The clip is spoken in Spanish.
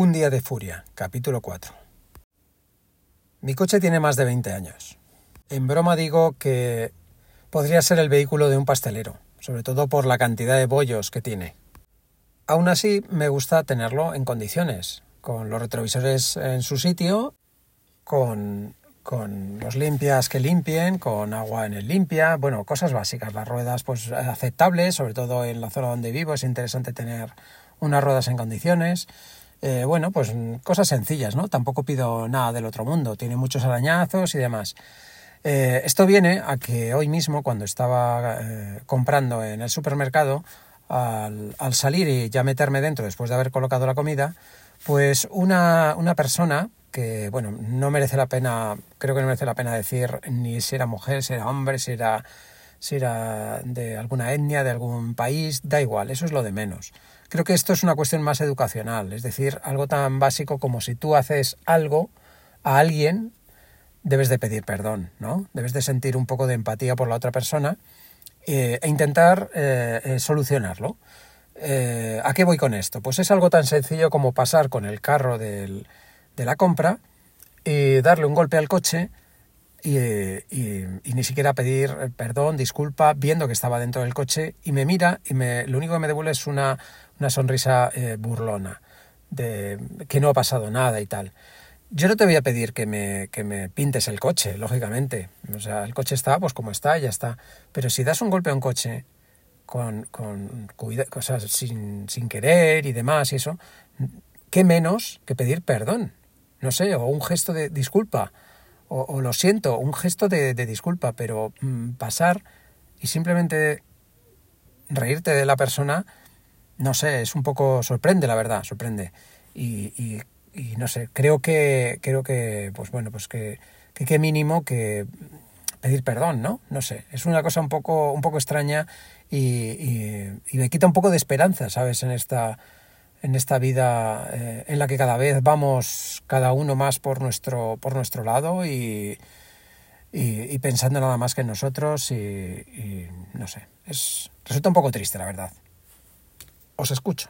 Un día de furia, capítulo 4. Mi coche tiene más de 20 años. En broma digo que podría ser el vehículo de un pastelero, sobre todo por la cantidad de bollos que tiene. Aún así, me gusta tenerlo en condiciones, con los retrovisores en su sitio, con, con los limpias que limpien, con agua en el limpia, bueno, cosas básicas, las ruedas pues aceptables, sobre todo en la zona donde vivo es interesante tener unas ruedas en condiciones. Eh, bueno, pues cosas sencillas, ¿no? Tampoco pido nada del otro mundo, tiene muchos arañazos y demás. Eh, esto viene a que hoy mismo, cuando estaba eh, comprando en el supermercado, al, salir y ya meterme dentro después de haber colocado la comida, pues una, una persona que, bueno, no merece la pena, creo que no merece la pena decir ni si era mujer, si era hombre, si era, si era de alguna etnia, de algún país, da igual, eso es lo de menos. Creo que esto es una cuestión más educacional, es decir, algo tan básico como si tú haces algo a alguien, debes de pedir perdón, ¿no? Debes de sentir un poco de empatía por la otra persona eh, e intentar eh, eh, solucionarlo. ¿A qué voy con esto? Pues es algo tan sencillo como pasar con el carro de la compra y darle un golpe al coche y, ni siquiera pedir perdón, disculpa, viendo que estaba dentro del coche y me mira y me, lo único que me devuelve es una, una sonrisa eh, burlona, de que no ha pasado nada y tal. Yo no te voy a pedir que me, que me pintes el coche, lógicamente. O sea, el coche está pues como está, ya está. Pero si das un golpe a un coche con, con cosas sin, sin querer y demás y eso, ¿qué menos que pedir perdón? No sé, o un gesto de disculpa, o, lo siento, un gesto de, disculpa, pero mm, pasar y simplemente reírte de la persona no sé, es un poco, sorprende la verdad, sorprende. Y, y, no sé, creo que, creo que, pues bueno, pues que, qué mínimo que pedir perdón, ¿no? No sé, es una cosa un poco, un poco extraña y, me quita un poco de esperanza, ¿sabes? En esta, en esta vida eh, en la que cada vez vamos cada uno más por nuestro, por nuestro lado y, y, pensando nada más que en nosotros y, no sé, es, resulta un poco triste, la verdad. Os escucho.